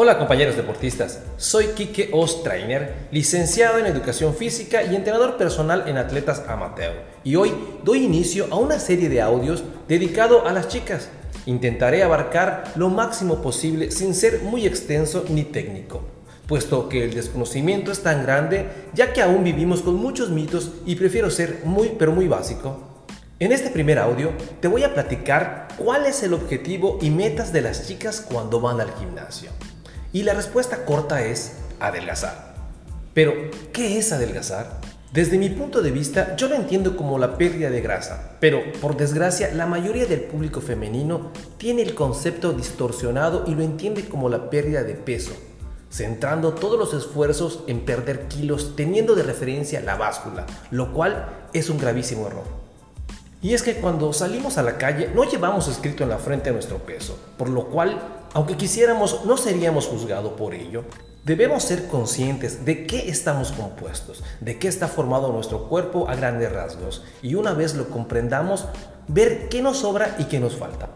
Hola compañeros deportistas, soy Kike Ostrainer, licenciado en Educación Física y entrenador personal en atletas amateur. Y hoy doy inicio a una serie de audios dedicado a las chicas. Intentaré abarcar lo máximo posible sin ser muy extenso ni técnico, puesto que el desconocimiento es tan grande ya que aún vivimos con muchos mitos y prefiero ser muy pero muy básico. En este primer audio te voy a platicar cuál es el objetivo y metas de las chicas cuando van al gimnasio. Y la respuesta corta es adelgazar. Pero, ¿qué es adelgazar? Desde mi punto de vista, yo lo entiendo como la pérdida de grasa, pero por desgracia la mayoría del público femenino tiene el concepto distorsionado y lo entiende como la pérdida de peso, centrando todos los esfuerzos en perder kilos teniendo de referencia la báscula, lo cual es un gravísimo error. Y es que cuando salimos a la calle no llevamos escrito en la frente nuestro peso, por lo cual aunque quisiéramos, no seríamos juzgados por ello. Debemos ser conscientes de qué estamos compuestos, de qué está formado nuestro cuerpo a grandes rasgos y una vez lo comprendamos, ver qué nos sobra y qué nos falta.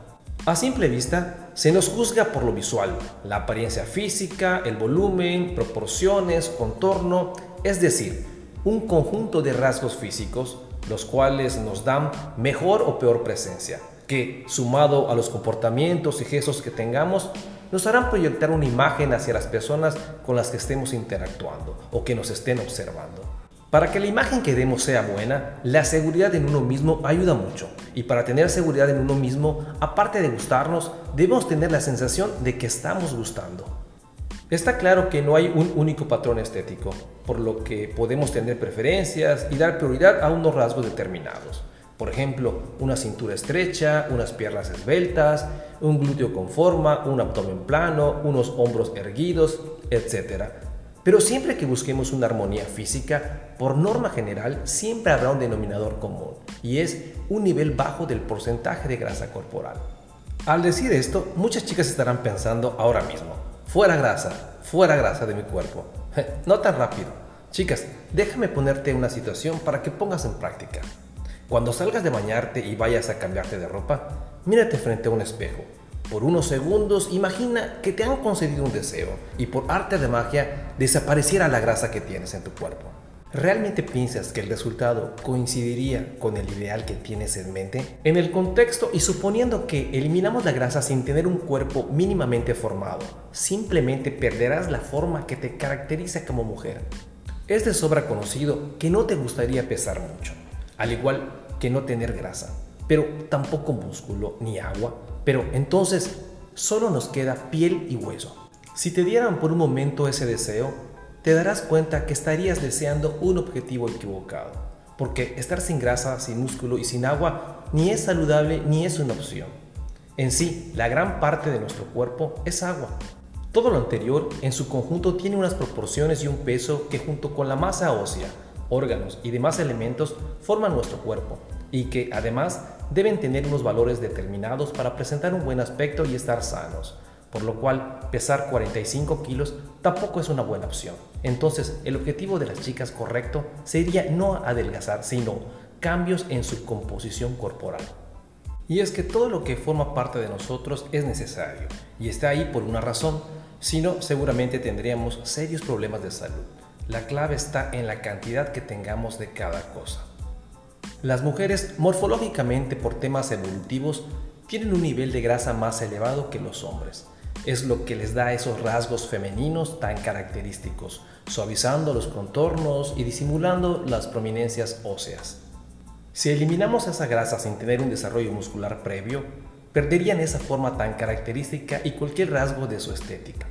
A simple vista, se nos juzga por lo visual, la apariencia física, el volumen, proporciones, contorno, es decir, un conjunto de rasgos físicos, los cuales nos dan mejor o peor presencia sumado a los comportamientos y gestos que tengamos, nos harán proyectar una imagen hacia las personas con las que estemos interactuando o que nos estén observando. Para que la imagen que demos sea buena, la seguridad en uno mismo ayuda mucho. Y para tener seguridad en uno mismo, aparte de gustarnos, debemos tener la sensación de que estamos gustando. Está claro que no hay un único patrón estético, por lo que podemos tener preferencias y dar prioridad a unos rasgos determinados. Por ejemplo, una cintura estrecha, unas piernas esbeltas, un glúteo con forma, un abdomen plano, unos hombros erguidos, etc. Pero siempre que busquemos una armonía física, por norma general siempre habrá un denominador común, y es un nivel bajo del porcentaje de grasa corporal. Al decir esto, muchas chicas estarán pensando ahora mismo, fuera grasa, fuera grasa de mi cuerpo. No tan rápido. Chicas, déjame ponerte una situación para que pongas en práctica. Cuando salgas de bañarte y vayas a cambiarte de ropa, mírate frente a un espejo. Por unos segundos imagina que te han concedido un deseo y por arte de magia desapareciera la grasa que tienes en tu cuerpo. ¿Realmente piensas que el resultado coincidiría con el ideal que tienes en mente? En el contexto y suponiendo que eliminamos la grasa sin tener un cuerpo mínimamente formado, simplemente perderás la forma que te caracteriza como mujer. Es de sobra conocido que no te gustaría pesar mucho, al igual que no tener grasa, pero tampoco músculo ni agua, pero entonces solo nos queda piel y hueso. Si te dieran por un momento ese deseo, te darás cuenta que estarías deseando un objetivo equivocado, porque estar sin grasa, sin músculo y sin agua ni es saludable ni es una opción. En sí, la gran parte de nuestro cuerpo es agua. Todo lo anterior en su conjunto tiene unas proporciones y un peso que junto con la masa ósea, órganos y demás elementos forman nuestro cuerpo y que además deben tener unos valores determinados para presentar un buen aspecto y estar sanos, por lo cual pesar 45 kilos tampoco es una buena opción. Entonces el objetivo de las chicas correcto sería no adelgazar, sino cambios en su composición corporal. Y es que todo lo que forma parte de nosotros es necesario y está ahí por una razón, si no seguramente tendríamos serios problemas de salud. La clave está en la cantidad que tengamos de cada cosa. Las mujeres morfológicamente por temas evolutivos tienen un nivel de grasa más elevado que los hombres. Es lo que les da esos rasgos femeninos tan característicos, suavizando los contornos y disimulando las prominencias óseas. Si eliminamos esa grasa sin tener un desarrollo muscular previo, perderían esa forma tan característica y cualquier rasgo de su estética.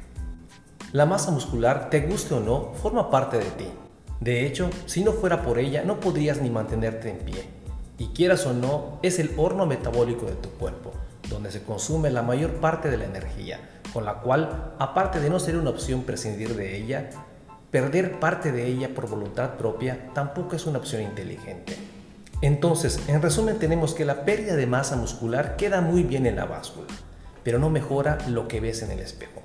La masa muscular, te guste o no, forma parte de ti. De hecho, si no fuera por ella, no podrías ni mantenerte en pie. Y quieras o no, es el horno metabólico de tu cuerpo, donde se consume la mayor parte de la energía, con la cual, aparte de no ser una opción prescindir de ella, perder parte de ella por voluntad propia tampoco es una opción inteligente. Entonces, en resumen, tenemos que la pérdida de masa muscular queda muy bien en la báscula, pero no mejora lo que ves en el espejo.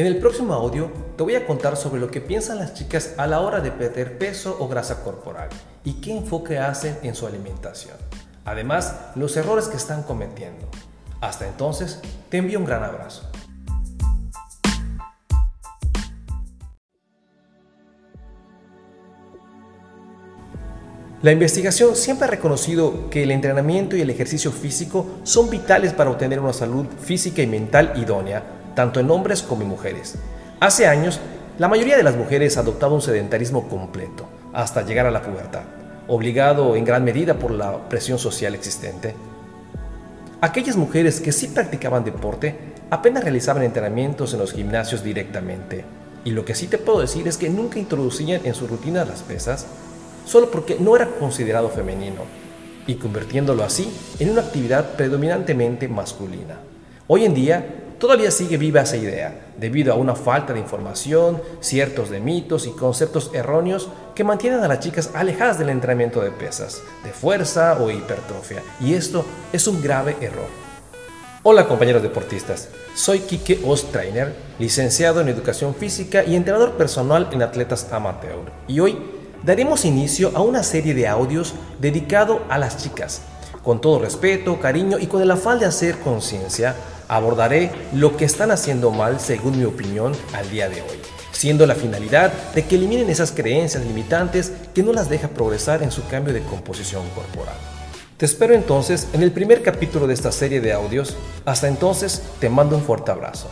En el próximo audio te voy a contar sobre lo que piensan las chicas a la hora de perder peso o grasa corporal y qué enfoque hacen en su alimentación. Además, los errores que están cometiendo. Hasta entonces, te envío un gran abrazo. La investigación siempre ha reconocido que el entrenamiento y el ejercicio físico son vitales para obtener una salud física y mental idónea tanto en hombres como en mujeres. Hace años, la mayoría de las mujeres adoptaba un sedentarismo completo, hasta llegar a la pubertad, obligado en gran medida por la presión social existente. Aquellas mujeres que sí practicaban deporte apenas realizaban entrenamientos en los gimnasios directamente, y lo que sí te puedo decir es que nunca introducían en su rutina las pesas, solo porque no era considerado femenino, y convirtiéndolo así en una actividad predominantemente masculina. Hoy en día todavía sigue viva esa idea, debido a una falta de información, ciertos de mitos y conceptos erróneos que mantienen a las chicas alejadas del entrenamiento de pesas, de fuerza o hipertrofia, y esto es un grave error. Hola compañeros deportistas, soy Kike Ostrainer, licenciado en Educación Física y entrenador personal en atletas amateur, y hoy daremos inicio a una serie de audios dedicado a las chicas. Con todo respeto, cariño y con el afán de hacer conciencia, abordaré lo que están haciendo mal según mi opinión al día de hoy, siendo la finalidad de que eliminen esas creencias limitantes que no las deja progresar en su cambio de composición corporal. Te espero entonces en el primer capítulo de esta serie de audios. Hasta entonces, te mando un fuerte abrazo.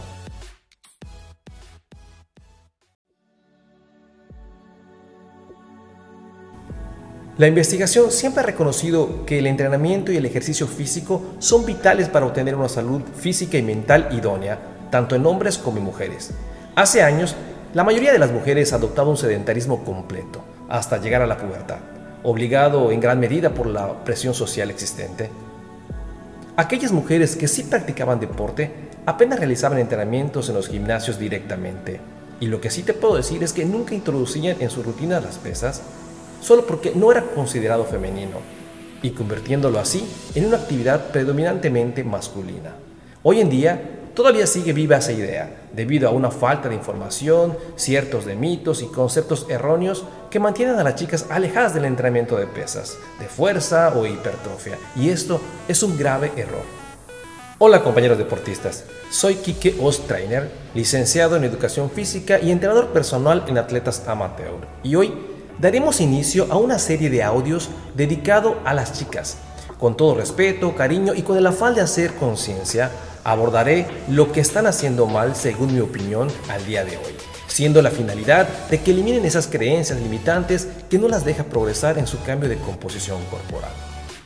La investigación siempre ha reconocido que el entrenamiento y el ejercicio físico son vitales para obtener una salud física y mental idónea, tanto en hombres como en mujeres. Hace años, la mayoría de las mujeres adoptaba un sedentarismo completo, hasta llegar a la pubertad, obligado en gran medida por la presión social existente. Aquellas mujeres que sí practicaban deporte apenas realizaban entrenamientos en los gimnasios directamente, y lo que sí te puedo decir es que nunca introducían en su rutina las pesas, solo porque no era considerado femenino, y convirtiéndolo así en una actividad predominantemente masculina. Hoy en día todavía sigue viva esa idea, debido a una falta de información, ciertos de mitos y conceptos erróneos que mantienen a las chicas alejadas del entrenamiento de pesas, de fuerza o hipertrofia, y esto es un grave error. Hola compañeros deportistas, soy Kike Ostrainer, licenciado en Educación Física y entrenador personal en atletas amateur, y hoy daremos inicio a una serie de audios dedicado a las chicas. Con todo respeto, cariño y con el afán de hacer conciencia, abordaré lo que están haciendo mal según mi opinión al día de hoy, siendo la finalidad de que eliminen esas creencias limitantes que no las deja progresar en su cambio de composición corporal.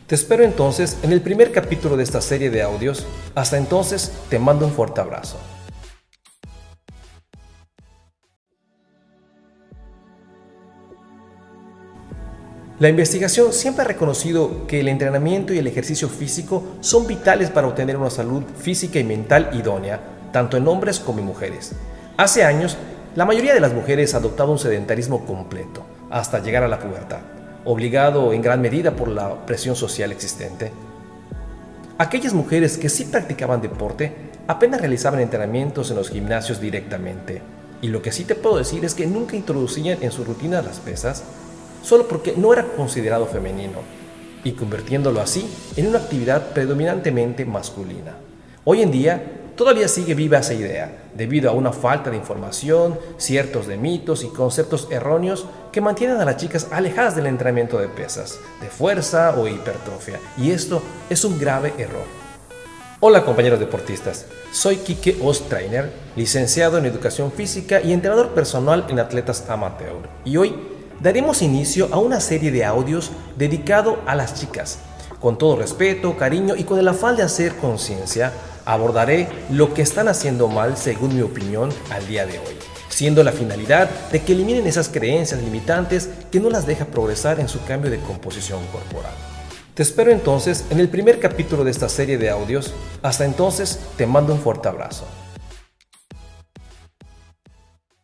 Te espero entonces en el primer capítulo de esta serie de audios. Hasta entonces, te mando un fuerte abrazo. La investigación siempre ha reconocido que el entrenamiento y el ejercicio físico son vitales para obtener una salud física y mental idónea, tanto en hombres como en mujeres. Hace años, la mayoría de las mujeres adoptaba un sedentarismo completo, hasta llegar a la pubertad, obligado en gran medida por la presión social existente. Aquellas mujeres que sí practicaban deporte apenas realizaban entrenamientos en los gimnasios directamente, y lo que sí te puedo decir es que nunca introducían en su rutina las pesas, solo porque no era considerado femenino, y convirtiéndolo así en una actividad predominantemente masculina. Hoy en día todavía sigue viva esa idea, debido a una falta de información, ciertos de mitos y conceptos erróneos que mantienen a las chicas alejadas del entrenamiento de pesas, de fuerza o hipertrofia, y esto es un grave error. Hola compañeros deportistas, soy Kike Ostrainer, licenciado en Educación Física y entrenador personal en atletas amateur, y hoy daremos inicio a una serie de audios dedicado a las chicas. Con todo respeto, cariño y con el afán de hacer conciencia, abordaré lo que están haciendo mal según mi opinión al día de hoy, siendo la finalidad de que eliminen esas creencias limitantes que no las deja progresar en su cambio de composición corporal. Te espero entonces en el primer capítulo de esta serie de audios. Hasta entonces, te mando un fuerte abrazo.